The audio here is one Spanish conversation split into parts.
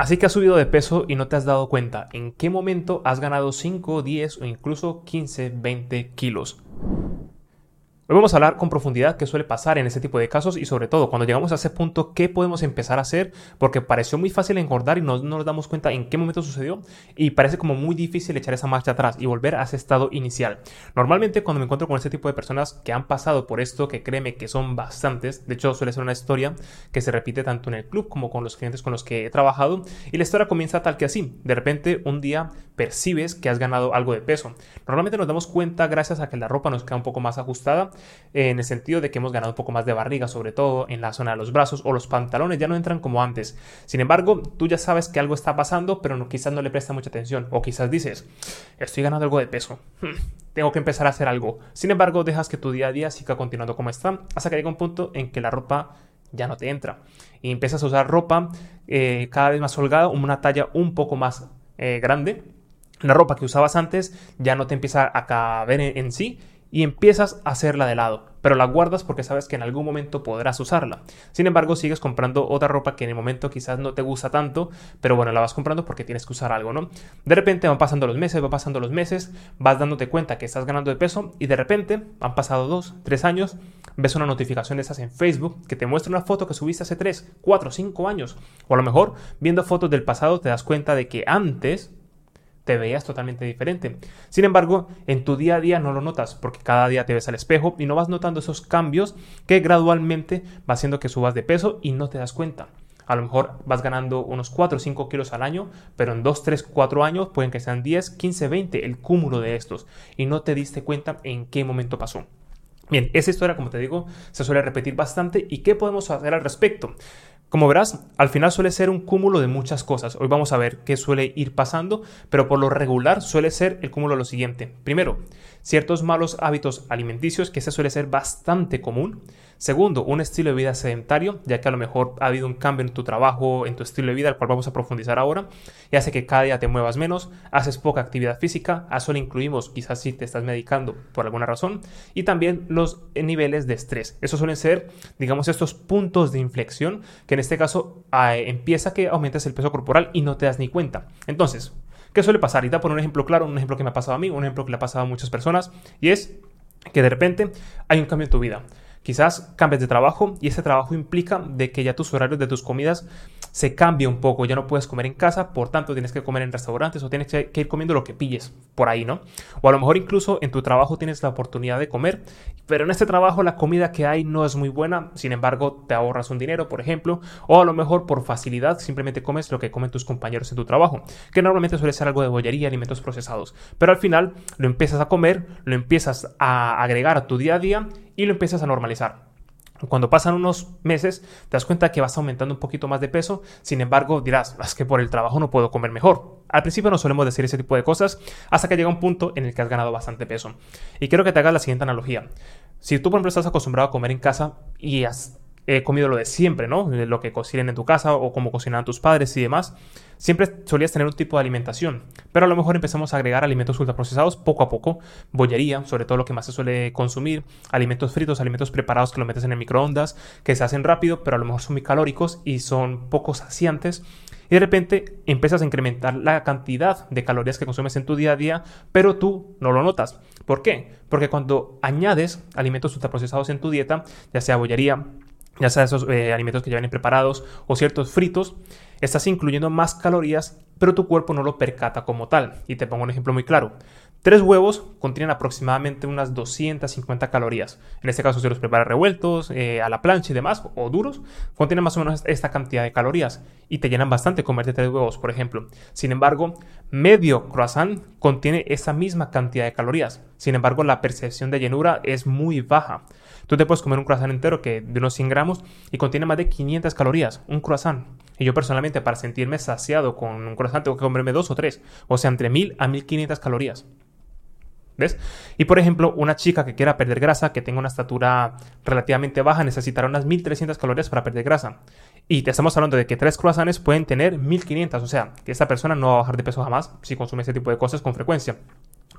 Así que has subido de peso y no te has dado cuenta en qué momento has ganado 5, 10 o incluso 15, 20 kilos. Hoy vamos a hablar con profundidad qué suele pasar en ese tipo de casos y sobre todo cuando llegamos a ese punto qué podemos empezar a hacer porque pareció muy fácil engordar y no, nos damos cuenta en qué momento sucedió y parece como muy difícil echar esa marcha atrás y volver a ese estado inicial. Normalmente cuando me encuentro con este tipo de personas que han pasado por esto, que créeme que son bastantes, de hecho suele ser una historia que se repite tanto en el club como con los clientes con los que he trabajado y la historia comienza tal que así, de repente un día percibes que has ganado algo de peso. Normalmente nos damos cuenta gracias a que la ropa nos queda un poco más ajustada en el sentido de que hemos ganado un poco más de barriga, sobre todo en la zona de los brazos o los pantalones ya no entran como antes. Sin embargo, tú ya sabes que algo está pasando, pero quizás no le presta mucha atención o quizás dices, estoy ganando algo de peso. Hmm, tengo que empezar a hacer algo. Sin embargo, dejas que tu día a día siga continuando como está hasta que llega un punto en que la ropa ya no te entra. Y empiezas a usar ropa eh, cada vez más holgada, una talla un poco más eh, grande. La ropa que usabas antes ya no te empieza a caber en sí y empiezas a hacerla de lado, pero la guardas porque sabes que en algún momento podrás usarla. Sin embargo, sigues comprando otra ropa que en el momento quizás no te gusta tanto, pero bueno, la vas comprando porque tienes que usar algo, ¿no? De repente van pasando los meses, van pasando los meses, vas dándote cuenta que estás ganando de peso y de repente han pasado dos, tres años, ves una notificación de esas en Facebook que te muestra una foto que subiste hace tres, cuatro, cinco años, o a lo mejor viendo fotos del pasado te das cuenta de que antes te veías totalmente diferente. Sin embargo, en tu día a día no lo notas porque cada día te ves al espejo y no vas notando esos cambios que gradualmente va haciendo que subas de peso y no te das cuenta. A lo mejor vas ganando unos 4 o 5 kilos al año, pero en 2, 3, 4 años pueden que sean 10, 15, 20 el cúmulo de estos y no te diste cuenta en qué momento pasó. Bien, esa historia, como te digo, se suele repetir bastante y ¿qué podemos hacer al respecto? Como verás, al final suele ser un cúmulo de muchas cosas. Hoy vamos a ver qué suele ir pasando, pero por lo regular suele ser el cúmulo de lo siguiente. Primero, ciertos malos hábitos alimenticios, que ese suele ser bastante común. Segundo, un estilo de vida sedentario, ya que a lo mejor ha habido un cambio en tu trabajo, en tu estilo de vida, al cual vamos a profundizar ahora, y hace que cada día te muevas menos, haces poca actividad física, a eso le incluimos quizás si te estás medicando por alguna razón, y también los niveles de estrés. Esos suelen ser, digamos, estos puntos de inflexión, que en este caso empieza que aumentes el peso corporal y no te das ni cuenta. Entonces, ¿Qué suele pasar? Y da por un ejemplo claro, un ejemplo que me ha pasado a mí, un ejemplo que le ha pasado a muchas personas, y es que de repente hay un cambio en tu vida. Quizás cambies de trabajo y ese trabajo implica de que ya tus horarios de tus comidas se cambia un poco, ya no puedes comer en casa, por tanto tienes que comer en restaurantes o tienes que, ir comiendo lo que pilles por ahí, ¿no? O a lo mejor incluso en tu trabajo tienes la oportunidad de comer, pero en este trabajo la comida que hay no es muy buena, sin embargo te ahorras un dinero, por ejemplo, o a lo mejor por facilidad simplemente comes lo que comen tus compañeros en tu trabajo, que normalmente suele ser algo de bollería, alimentos procesados, pero al final lo empiezas a comer, lo empiezas a agregar a tu día a día y lo empiezas a normalizar. Cuando pasan unos meses, te das cuenta que vas aumentando un poquito más de peso, sin embargo dirás, es que por el trabajo no puedo comer mejor. Al principio no solemos decir ese tipo de cosas hasta que llega un punto en el que has ganado bastante peso. Y quiero que te hagas la siguiente analogía. Si tú, por ejemplo, estás acostumbrado a comer en casa y has he comido lo de siempre, ¿no? Lo que cocinan en tu casa o como cocinan tus padres y demás. Siempre solías tener un tipo de alimentación, pero a lo mejor empezamos a agregar alimentos ultraprocesados poco a poco, bollería, sobre todo lo que más se suele consumir, alimentos fritos, alimentos preparados que lo metes en el microondas, que se hacen rápido, pero a lo mejor son muy calóricos y son poco saciantes. Y de repente empiezas a incrementar la cantidad de calorías que consumes en tu día a día, pero tú no lo notas. ¿Por qué? Porque cuando añades alimentos ultraprocesados en tu dieta, ya sea bollería, ya sea esos eh, alimentos que ya vienen preparados o ciertos fritos, estás incluyendo más calorías, pero tu cuerpo no lo percata como tal. Y te pongo un ejemplo muy claro. Tres huevos contienen aproximadamente unas 250 calorías. En este caso, si los preparas revueltos, eh, a la plancha y demás, o duros, contienen más o menos esta cantidad de calorías y te llenan bastante comerte tres huevos, por ejemplo. Sin embargo, medio croissant contiene esa misma cantidad de calorías. Sin embargo, la percepción de llenura es muy baja. Tú te puedes comer un croissant entero que de unos 100 gramos y contiene más de 500 calorías, un croissant. Y yo personalmente para sentirme saciado con un croissant tengo que comerme dos o tres, o sea, entre 1000 a 1500 calorías. Y por ejemplo, una chica que quiera perder grasa, que tenga una estatura relativamente baja, necesitará unas 1300 calorías para perder grasa. Y te estamos hablando de que tres croissants pueden tener 1500, o sea, que esta persona no va a bajar de peso jamás si consume ese tipo de cosas con frecuencia.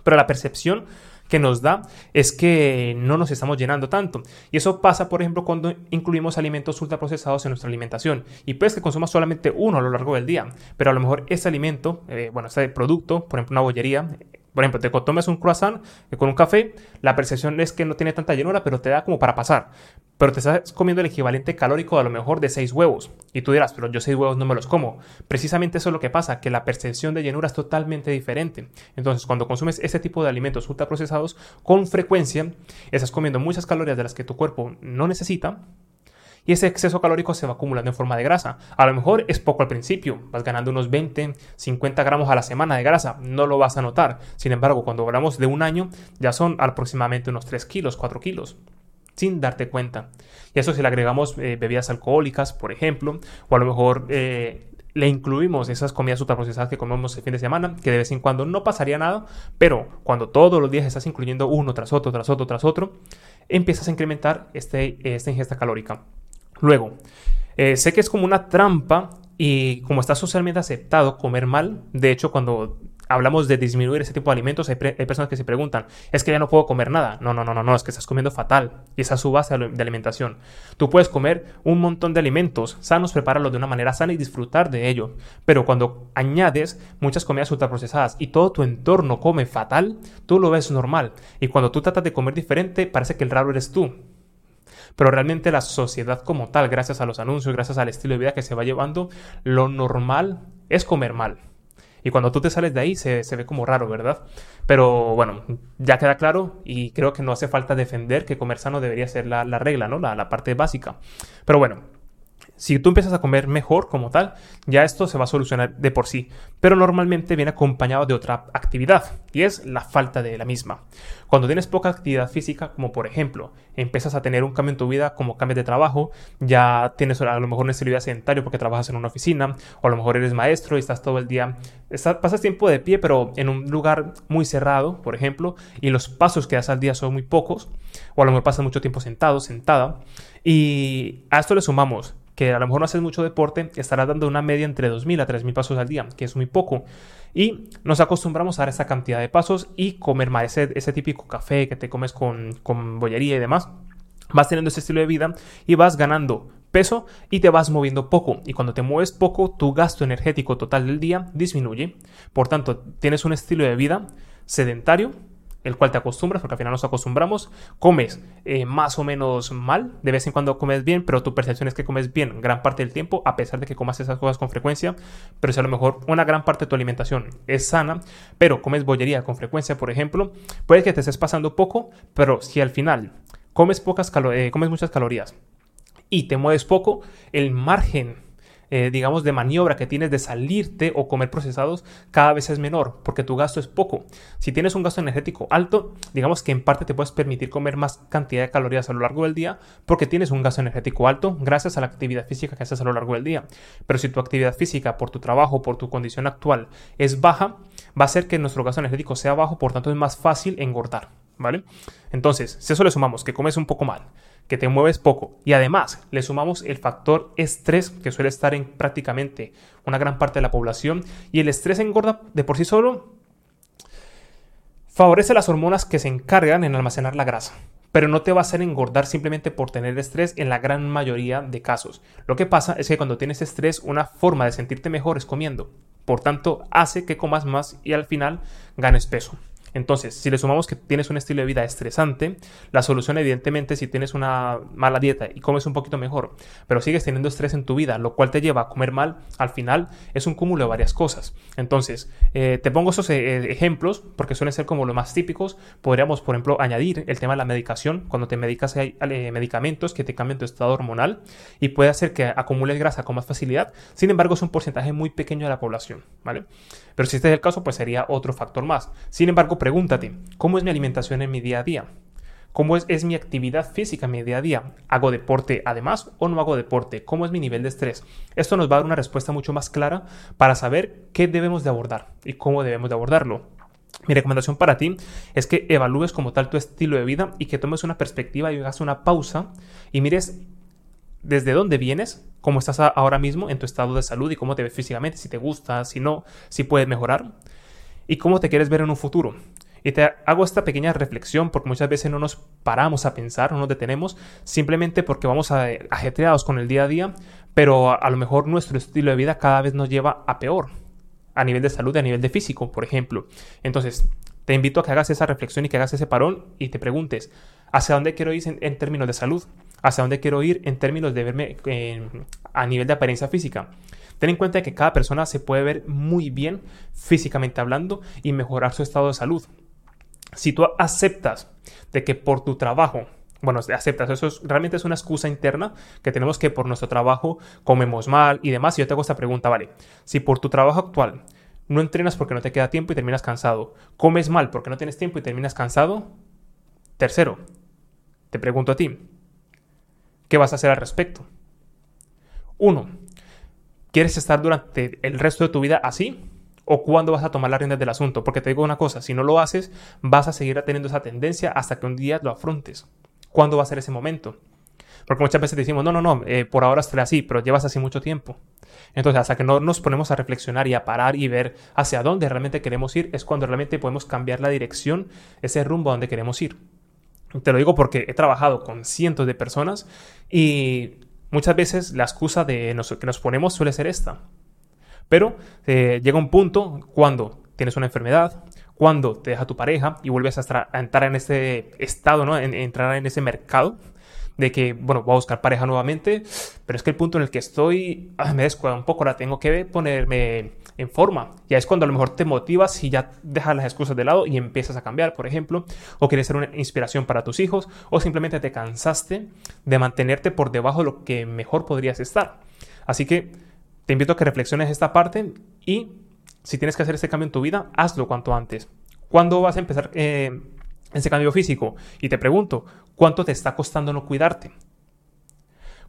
Pero la percepción que nos da es que no nos estamos llenando tanto. Y eso pasa, por ejemplo, cuando incluimos alimentos ultraprocesados en nuestra alimentación. Y puedes que consumas solamente uno a lo largo del día, pero a lo mejor ese alimento, eh, bueno, este producto, por ejemplo, una bollería, por ejemplo, te tomes un croissant con un café, la percepción es que no tiene tanta llenura, pero te da como para pasar. Pero te estás comiendo el equivalente calórico a lo mejor de 6 huevos. Y tú dirás, pero yo 6 huevos no me los como. Precisamente eso es lo que pasa, que la percepción de llenura es totalmente diferente. Entonces, cuando consumes ese tipo de alimentos ultraprocesados con frecuencia, estás comiendo muchas calorías de las que tu cuerpo no necesita y ese exceso calórico se va acumulando en forma de grasa. A lo mejor es poco al principio, vas ganando unos 20, 50 gramos a la semana de grasa, no lo vas a notar. Sin embargo, cuando hablamos de un año, ya son aproximadamente unos 3 kilos, 4 kilos sin darte cuenta. Y eso si le agregamos eh, bebidas alcohólicas, por ejemplo, o a lo mejor eh, le incluimos esas comidas ultraprocesadas que comemos el fin de semana, que de vez en cuando no pasaría nada, pero cuando todos los días estás incluyendo uno tras otro, tras otro, tras otro, empiezas a incrementar este, esta ingesta calórica. Luego, eh, sé que es como una trampa y como está socialmente aceptado comer mal, de hecho cuando hablamos de disminuir ese tipo de alimentos, hay, personas que se preguntan, es que ya no puedo comer nada. No, no, no, no, no, es que estás comiendo fatal. Y esa es su base de alimentación. Tú puedes comer un montón de alimentos sanos, prepararlos de una manera sana y disfrutar de ello. Pero cuando añades muchas comidas ultraprocesadas y todo tu entorno come fatal, tú lo ves normal. Y cuando tú tratas de comer diferente, parece que el raro eres tú. Pero realmente la sociedad como tal, gracias a los anuncios, gracias al estilo de vida que se va llevando, lo normal es comer mal. Y cuando tú te sales de ahí se, ve como raro, ¿verdad? Pero bueno, ya queda claro y creo que no hace falta defender que comer sano debería ser la, regla, ¿no? La, la parte básica. Pero bueno, si tú empiezas a comer mejor como tal, ya esto se va a solucionar de por sí, pero normalmente viene acompañado de otra actividad y es la falta de la misma. Cuando tienes poca actividad física, como por ejemplo, empiezas a tener un cambio en tu vida como cambias de trabajo, ya tienes a lo mejor un estilo de vida sedentario porque trabajas en una oficina, o a lo mejor eres maestro y estás todo el día, pasas tiempo de pie pero en un lugar muy cerrado, por ejemplo, y los pasos que das al día son muy pocos, o a lo mejor pasas mucho tiempo sentado, sentada, y a esto le sumamos que a lo mejor no haces mucho deporte, estarás dando una media entre 2.000 a 3.000 pasos al día, que es muy poco. Y nos acostumbramos a dar esa cantidad de pasos y comer más ese, ese típico café que te comes con, con bollería y demás. Vas teniendo ese estilo de vida y vas ganando peso y te vas moviendo poco. Y cuando te mueves poco, tu gasto energético total del día disminuye. Por tanto, tienes un estilo de vida sedentario el cual te acostumbras, porque al final nos acostumbramos, comes eh, más o menos mal, de vez en cuando comes bien, pero tu percepción es que comes bien gran parte del tiempo, a pesar de que comas esas cosas con frecuencia, pero si a lo mejor una gran parte de tu alimentación es sana, pero comes bollería con frecuencia, por ejemplo, puede que te estés pasando poco, pero si al final comes, pocas eh, comes muchas calorías y te mueves poco, el margen eh, digamos, de maniobra que tienes de salirte o comer procesados cada vez es menor, porque tu gasto es poco. Si tienes un gasto energético alto, digamos que en parte te puedes permitir comer más cantidad de calorías a lo largo del día, porque tienes un gasto energético alto gracias a la actividad física que haces a lo largo del día. Pero si tu actividad física, por tu trabajo, por tu condición actual, es baja, va a ser que nuestro gasto energético sea bajo, por tanto es más fácil engordar, ¿vale? Entonces, si eso le sumamos que comes un poco mal, que te mueves poco y además le sumamos el factor estrés que suele estar en prácticamente una gran parte de la población y el estrés engorda de por sí solo favorece las hormonas que se encargan en almacenar la grasa pero no te va a hacer engordar simplemente por tener estrés en la gran mayoría de casos. Lo que pasa es que cuando tienes estrés, una forma de sentirte mejor es comiendo. Por tanto, hace que comas más y al final ganes peso. Entonces, si le sumamos que tienes un estilo de vida estresante, la solución evidentemente si tienes una mala dieta y comes un poquito mejor, pero sigues teniendo estrés en tu vida, lo cual te lleva a comer mal, al final es un cúmulo de varias cosas. Entonces, eh, te pongo esos eh, ejemplos porque suelen ser como los más típicos. Podríamos, por ejemplo, añadir el tema de la medicación. Cuando te medicas hay eh, medicamentos que te cambian tu estado hormonal y puede hacer que acumules grasa con más facilidad. Sin embargo, es un porcentaje muy pequeño de la población, ¿vale? Pero si este es el caso, pues sería otro factor más. Sin embargo, pregúntate, ¿cómo es mi alimentación en mi día a día? ¿Cómo es, mi actividad física en mi día a día? ¿Hago deporte además o no hago deporte? ¿Cómo es mi nivel de estrés? Esto nos va a dar una respuesta mucho más clara para saber qué debemos de abordar y cómo debemos de abordarlo. Mi recomendación para ti es que evalúes como tal tu estilo de vida y que tomes una perspectiva y hagas una pausa y mires desde dónde vienes, cómo estás ahora mismo en tu estado de salud y cómo te ves físicamente, si te gusta, si no, si puedes mejorar y cómo te quieres ver en un futuro. Y te hago esta pequeña reflexión porque muchas veces no nos paramos a pensar, no nos detenemos, simplemente porque vamos ajetreados con el día a día, pero a lo mejor nuestro estilo de vida cada vez nos lleva a peor, a nivel de salud, a nivel de físico, por ejemplo. Entonces, te invito a que hagas esa reflexión y que hagas ese parón y te preguntes, ¿hacia dónde quiero ir en, términos de salud? ¿Hacia dónde quiero ir en términos de verme a nivel de apariencia física? Ten en cuenta que cada persona se puede ver muy bien físicamente hablando y mejorar su estado de salud. Si tú aceptas de que por tu trabajo, bueno, aceptas, eso realmente es una excusa interna que tenemos que por nuestro trabajo comemos mal y demás. Y yo te hago esta pregunta, vale, si por tu trabajo actual no entrenas porque no te queda tiempo y terminas cansado, comes mal porque no tienes tiempo y terminas cansado, tercero, te pregunto a ti, ¿qué vas a hacer al respecto? Uno, ¿quieres estar durante el resto de tu vida así? o cuándo vas a tomar las riendas del asunto. Porque te digo una cosa, si no lo haces, vas a seguir teniendo esa tendencia hasta que un día lo afrontes. ¿Cuándo va a ser ese momento? Porque muchas veces decimos, no, no, no, eh, por ahora estoy así, pero llevas así mucho tiempo. Entonces, hasta que no nos ponemos a reflexionar y a parar y ver hacia dónde realmente queremos ir, es cuando realmente podemos cambiar la dirección, ese rumbo a donde queremos ir. Te lo digo porque he trabajado con cientos de personas y muchas veces la excusa de que nos ponemos suele ser esta. Pero eh, llega un punto cuando tienes una enfermedad, cuando te deja tu pareja y vuelves a, entrar en ese estado, ¿no? En, entrar en ese mercado de que, bueno, voy a buscar pareja nuevamente, pero es que el punto en el que estoy ah, me descuida un poco, ahora tengo que ponerme en forma. Ya es cuando a lo mejor te motivas y ya dejas las excusas de lado y empiezas a cambiar, por ejemplo, o quieres ser una inspiración para tus hijos, o simplemente te cansaste de mantenerte por debajo de lo que mejor podrías estar. Así que te invito a que reflexiones esta parte y si tienes que hacer este cambio en tu vida, hazlo cuanto antes. ¿Cuándo vas a empezar eh, ese cambio físico? Y te pregunto, ¿cuánto te está costando no cuidarte?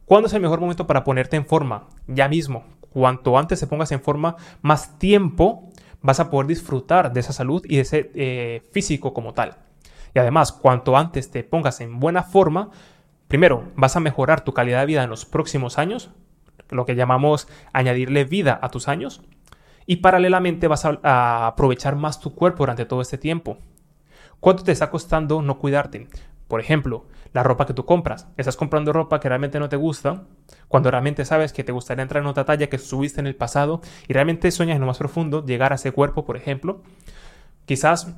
¿Cuándo es el mejor momento para ponerte en forma? Ya mismo. Cuanto antes te pongas en forma, más tiempo vas a poder disfrutar de esa salud y de ese eh, físico como tal. Y además, cuanto antes te pongas en buena forma, primero vas a mejorar tu calidad de vida en los próximos años, lo que llamamos añadirle vida a tus años. Y paralelamente vas a, aprovechar más tu cuerpo durante todo este tiempo. ¿Cuánto te está costando no cuidarte? Por ejemplo, la ropa que tú compras. Estás comprando ropa que realmente no te gusta, cuando realmente sabes que te gustaría entrar en otra talla que subiste en el pasado y realmente sueñas en lo más profundo llegar a ese cuerpo, por ejemplo. Quizás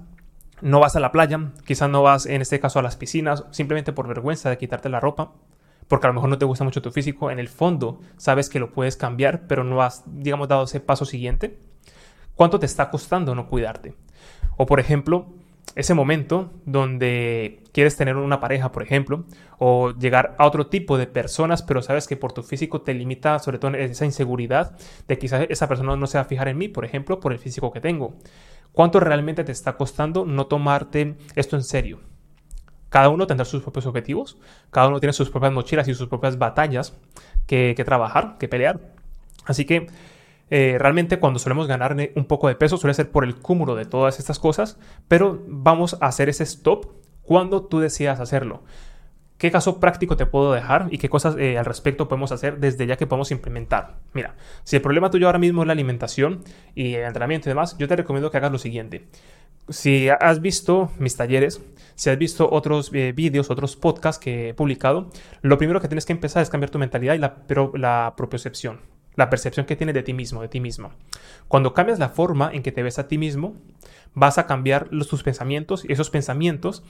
no vas a la playa, quizás no vas en este caso a las piscinas, simplemente por vergüenza de quitarte la ropa porque a lo mejor no te gusta mucho tu físico, en el fondo sabes que lo puedes cambiar, pero no has, digamos, dado ese paso siguiente. ¿Cuánto te está costando no cuidarte? O por ejemplo, ese momento donde quieres tener una pareja, por ejemplo, o llegar a otro tipo de personas, pero sabes que por tu físico te limita sobre todo esa inseguridad de quizás esa persona no se va a fijar en mí, por ejemplo, por el físico que tengo. ¿Cuánto realmente te está costando no tomarte esto en serio? Cada uno tendrá sus propios objetivos, cada uno tiene sus propias mochilas y sus propias batallas que, trabajar, que pelear. Así que eh, realmente cuando solemos ganar un poco de peso suele ser por el cúmulo de todas estas cosas, pero vamos a hacer ese stop cuando tú decidas hacerlo. ¿Qué caso práctico te puedo dejar y qué cosas eh, al respecto podemos hacer desde ya que podemos implementar? Mira, si el problema tuyo ahora mismo es la alimentación y el entrenamiento y demás, yo te recomiendo que hagas lo siguiente si has visto mis talleres, si has visto otros eh, vídeos, otros podcasts que he publicado, lo primero que tienes que empezar es cambiar tu mentalidad y la, la propiocepción, la percepción que tienes de ti mismo, de ti misma. Cuando cambias la forma en que te ves a ti mismo, vas a cambiar los, tus pensamientos y esos pensamientos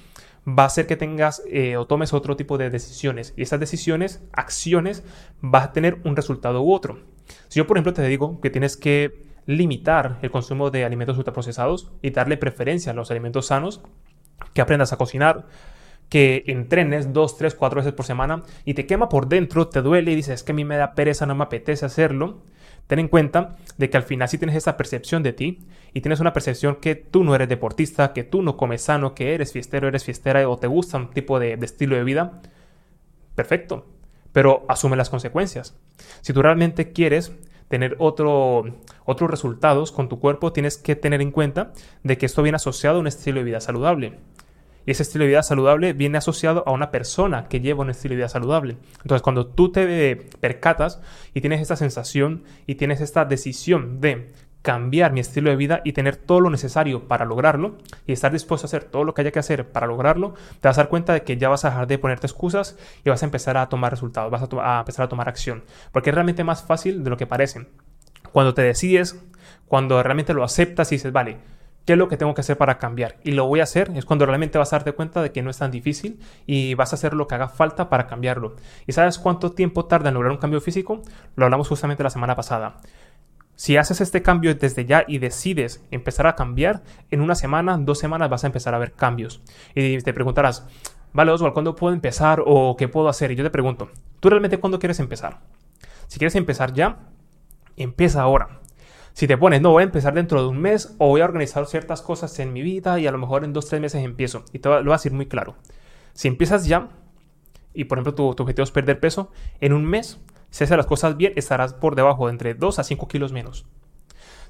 va a hacer que tengas eh, o tomes otro tipo de decisiones y esas decisiones, acciones, vas a tener un resultado u otro. Si yo, por ejemplo, te digo que tienes que limitar el consumo de alimentos ultraprocesados y darle preferencia a los alimentos sanos, que aprendas a cocinar, que entrenes dos, tres, cuatro veces por semana y te quema por dentro, te duele y dices, es que a mí me da pereza, no me apetece hacerlo. Ten en cuenta de que al final si tienes esa percepción de ti y tienes una percepción que tú no eres deportista, que tú no comes sano, que eres fiestero, eres fiestera o te gusta un tipo de, de estilo de vida, perfecto. Pero asume las consecuencias. Si tú realmente quieres tener otro, otros resultados con tu cuerpo, tienes que tener en cuenta de que esto viene asociado a un estilo de vida saludable. Y ese estilo de vida saludable viene asociado a una persona que lleva un estilo de vida saludable. Entonces, cuando tú te percatas y tienes esta sensación y tienes esta decisión de cambiar mi estilo de vida y tener todo lo necesario para lograrlo y estar dispuesto a hacer todo lo que haya que hacer para lograrlo, te vas a dar cuenta de que ya vas a dejar de ponerte excusas y vas a empezar a tomar resultados, vas a, a empezar a tomar acción. Porque es realmente más fácil de lo que parece. Cuando te decides, cuando realmente lo aceptas y dices, vale, ¿Qué es lo que tengo que hacer para cambiar? Y lo voy a hacer es cuando realmente vas a darte cuenta de que no es tan difícil y vas a hacer lo que haga falta para cambiarlo. ¿Y sabes cuánto tiempo tarda en lograr un cambio físico? Lo hablamos justamente la semana pasada. Si haces este cambio desde ya y decides empezar a cambiar, en una semana, dos semanas vas a empezar a ver cambios. Y te preguntarás, vale Oswald, ¿cuándo puedo empezar o qué puedo hacer? Y yo te pregunto, ¿tú realmente cuándo quieres empezar? Si quieres empezar ya, empieza ahora. Si te pones, no, voy a empezar dentro de un mes o voy a organizar ciertas cosas en mi vida y a lo mejor en dos, tres meses empiezo. Y te lo voy a decir muy claro. Si empiezas ya y por ejemplo tu, objetivo es perder peso, en un mes, si haces las cosas bien, estarás por debajo de entre 2 a 5 kilos menos.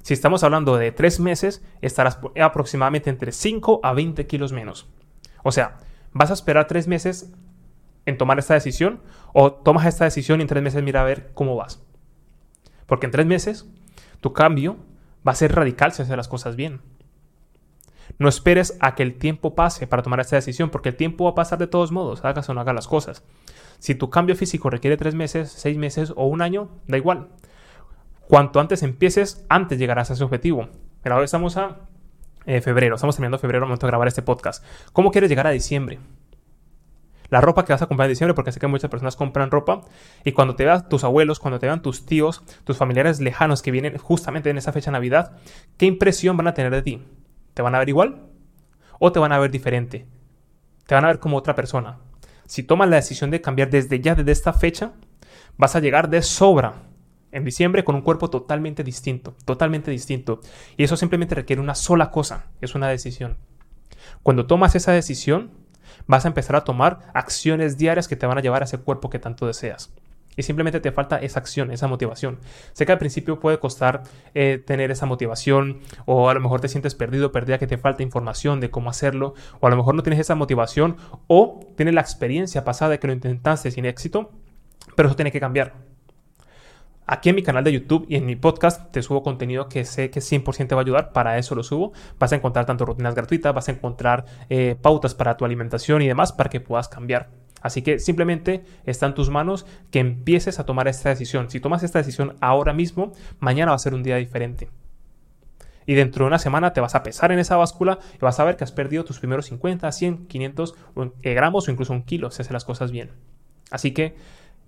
Si estamos hablando de tres meses, estarás aproximadamente entre 5 a 20 kilos menos. O sea, vas a esperar tres meses en tomar esta decisión o tomas esta decisión y en tres meses mira a ver cómo vas. Porque en tres meses tu cambio va a ser radical si haces las cosas bien. No esperes a que el tiempo pase para tomar esta decisión, porque el tiempo va a pasar de todos modos, hagas o no hagas las cosas. Si tu cambio físico requiere tres meses, seis meses o un año, da igual. Cuanto antes empieces, antes llegarás a ese objetivo. Pero ahora estamos a eh, febrero, estamos terminando febrero al momento de grabar este podcast. ¿Cómo quieres llegar a diciembre? La ropa que vas a comprar en diciembre, porque sé que muchas personas compran ropa, y cuando te vean tus abuelos, cuando te vean tus tíos, tus familiares lejanos que vienen justamente en esa fecha de Navidad, ¿qué impresión van a tener de ti? ¿Te van a ver igual? ¿O te van a ver diferente? Te van a ver como otra persona. Si tomas la decisión de cambiar desde ya, desde esta fecha, vas a llegar de sobra en diciembre con un cuerpo totalmente distinto, totalmente distinto. Y eso simplemente requiere una sola cosa, es una decisión. Cuando tomas esa decisión, vas a empezar a tomar acciones diarias que te van a llevar a ese cuerpo que tanto deseas. Y simplemente te falta esa acción, esa motivación. Sé que al principio puede costar eh, tener esa motivación o a lo mejor te sientes perdido, perdida, que te falta información de cómo hacerlo o a lo mejor no tienes esa motivación o tienes la experiencia pasada de que lo intentaste sin éxito, pero eso tiene que cambiar. Aquí en mi canal de YouTube y en mi podcast te subo contenido que sé que 100% te va a ayudar, para eso lo subo. Vas a encontrar tanto rutinas gratuitas, vas a encontrar eh, pautas para tu alimentación y demás para que puedas cambiar. Así que simplemente está en tus manos que empieces a tomar esta decisión. Si tomas esta decisión ahora mismo, mañana va a ser un día diferente. Y dentro de una semana te vas a pesar en esa báscula y vas a ver que has perdido tus primeros 50, 100, 500 gramos o incluso un kilo si haces las cosas bien. Así que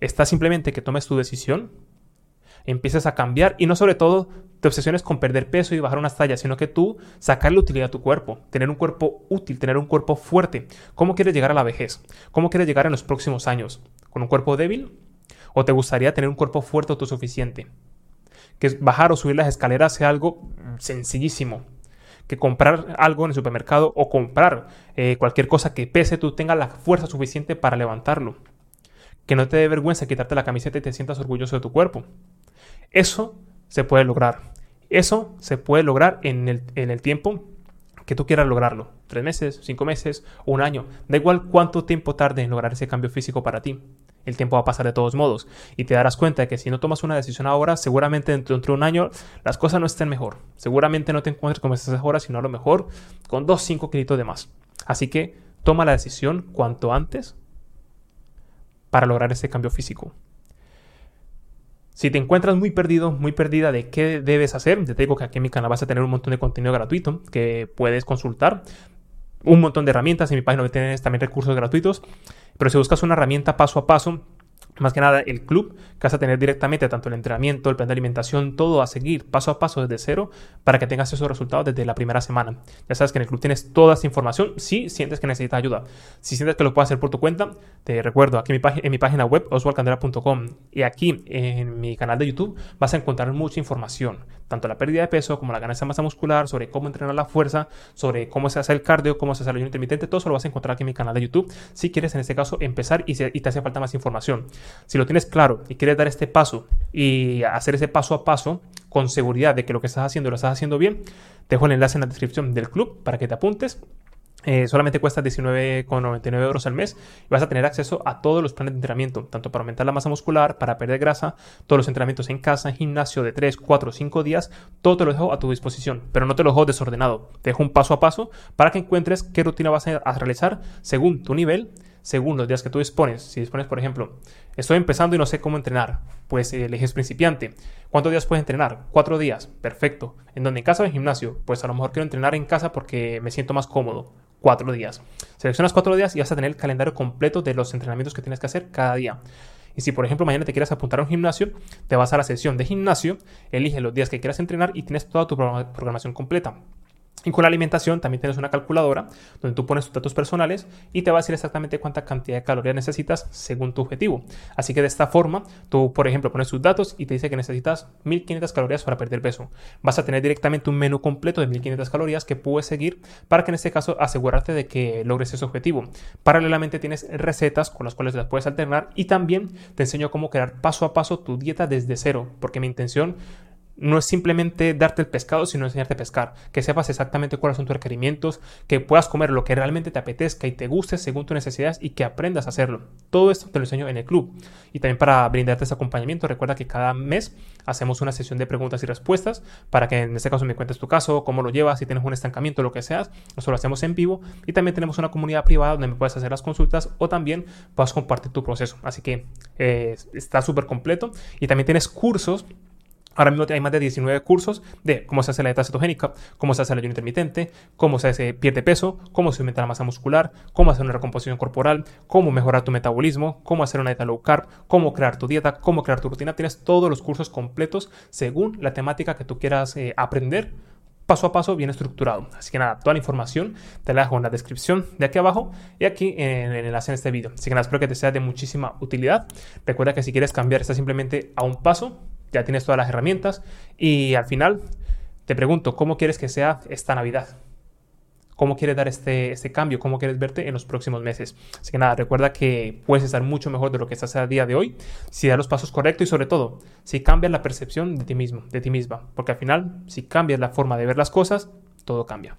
está simplemente que tomes tu decisión, empieces a cambiar y no sobre todo te obsesiones con perder peso y bajar unas tallas, sino que tú sacarle utilidad a tu cuerpo, tener un cuerpo útil, tener un cuerpo fuerte. ¿Cómo quieres llegar a la vejez? ¿Cómo quieres llegar en los próximos años? ¿Con un cuerpo débil? ¿O te gustaría tener un cuerpo fuerte autosuficiente? Que bajar o subir las escaleras sea algo sencillísimo. Que comprar algo en el supermercado o comprar eh, cualquier cosa que pese, tú tengas la fuerza suficiente para levantarlo. Que no te dé vergüenza quitarte la camiseta y te sientas orgulloso de tu cuerpo. Eso se puede lograr. Eso se puede lograr en el, tiempo que tú quieras lograrlo. Tres meses, cinco meses un año. Da igual cuánto tiempo tarde en lograr ese cambio físico para ti. El tiempo va a pasar de todos modos. Y te darás cuenta de que si no tomas una decisión ahora, seguramente dentro, de un año las cosas no estén mejor. Seguramente no te encuentres como estás ahora, sino a lo mejor con dos, cinco kilitos de más. Así que toma la decisión cuanto antes para lograr ese cambio físico. Si te encuentras muy perdido, muy perdida de qué debes hacer, te digo que aquí en mi canal vas a tener un montón de contenido gratuito que puedes consultar. Un montón de herramientas, en mi página tienes también recursos gratuitos. Pero si buscas una herramienta paso a paso, más que nada el club, que vas a tener directamente tanto el entrenamiento, el plan de alimentación, todo a seguir paso a paso desde cero para que tengas esos resultados desde la primera semana. Ya sabes que en el club tienes toda esta información si sientes que necesitas ayuda. Si sientes que lo puedes hacer por tu cuenta, te recuerdo aquí en mi, página web oswaldcandela.com y aquí en mi canal de YouTube vas a encontrar mucha información, tanto la pérdida de peso como la ganancia de masa muscular, sobre cómo entrenar la fuerza, sobre cómo se hace el cardio, cómo se hace el ayuno intermitente, todo eso lo vas a encontrar aquí en mi canal de YouTube si quieres en este caso empezar y, y te hace falta más información. Si lo tienes claro y quieres dar este paso y hacer ese paso a paso con seguridad de que lo que estás haciendo lo estás haciendo bien, te dejo el enlace en la descripción del club para que te apuntes eh, solamente cuesta 19,99 euros al mes y vas a tener acceso a todos los planes de entrenamiento, tanto para aumentar la masa muscular, para perder grasa, todos los entrenamientos en casa, en gimnasio de 3, 4, 5 días, todo te lo dejo a tu disposición, pero no te lo dejo desordenado, te dejo un paso a paso para que encuentres qué rutina vas a realizar según tu nivel según los días que tú dispones. Si dispones, por ejemplo, estoy empezando y no sé cómo entrenar, pues eliges principiante. ¿Cuántos días puedes entrenar? Cuatro días, perfecto. ¿En dónde? ¿En casa o en gimnasio? Pues a lo mejor quiero entrenar en casa porque me siento más cómodo. Cuatro días. Seleccionas cuatro días y vas a tener el calendario completo de los entrenamientos que tienes que hacer cada día. Y si por ejemplo mañana te quieres apuntar a un gimnasio, te vas a la sesión de gimnasio, elige los días que quieras entrenar y tienes toda tu programación completa. Y con la alimentación también tienes una calculadora donde tú pones tus datos personales y te va a decir exactamente cuánta cantidad de calorías necesitas según tu objetivo. Así que de esta forma, tú, por ejemplo, pones tus datos y te dice que necesitas 1500 calorías para perder peso. Vas a tener directamente un menú completo de 1500 calorías que puedes seguir para que en este caso asegurarte de que logres ese objetivo. Paralelamente tienes recetas con las cuales las puedes alternar y también te enseño cómo crear paso a paso tu dieta desde cero, porque mi intención no es simplemente darte el pescado, sino enseñarte a pescar, que sepas exactamente cuáles son tus requerimientos, que puedas comer lo que realmente te apetezca y te guste según tus necesidades y que aprendas a hacerlo. Todo esto te lo enseño en el club. Y también para brindarte ese acompañamiento, recuerda que cada mes hacemos una sesión de preguntas y respuestas para que en este caso me cuentes tu caso, cómo lo llevas, si tienes un estancamiento, lo que seas. Eso lo hacemos en vivo y también tenemos una comunidad privada donde me puedes hacer las consultas o también puedas compartir tu proceso. Así que eh, está súper completo y también tienes cursos Ahora mismo hay más de 19 cursos de cómo se hace la dieta cetogénica, cómo se hace el ayuno intermitente, cómo se hace pierde peso, cómo se aumenta la masa muscular, cómo hacer una recomposición corporal, cómo mejorar tu metabolismo, cómo hacer una dieta low carb, cómo crear tu dieta, cómo crear tu rutina. Tienes todos los cursos completos según la temática que tú quieras eh, aprender paso a paso bien estructurado. Así que nada, toda la información te la dejo en la descripción de aquí abajo y aquí en el enlace en este vídeo. Así que nada, espero que te sea de muchísima utilidad. Recuerda que si quieres cambiar, está simplemente a un paso ya tienes todas las herramientas y al final te pregunto, ¿cómo quieres que sea esta Navidad? ¿Cómo quieres dar este, este cambio? ¿Cómo quieres verte en los próximos meses? Así que nada, recuerda que puedes estar mucho mejor de lo que estás a día de hoy si das los pasos correctos y sobre todo si cambias la percepción de ti mismo, de ti misma. Porque al final, si cambias la forma de ver las cosas, todo cambia.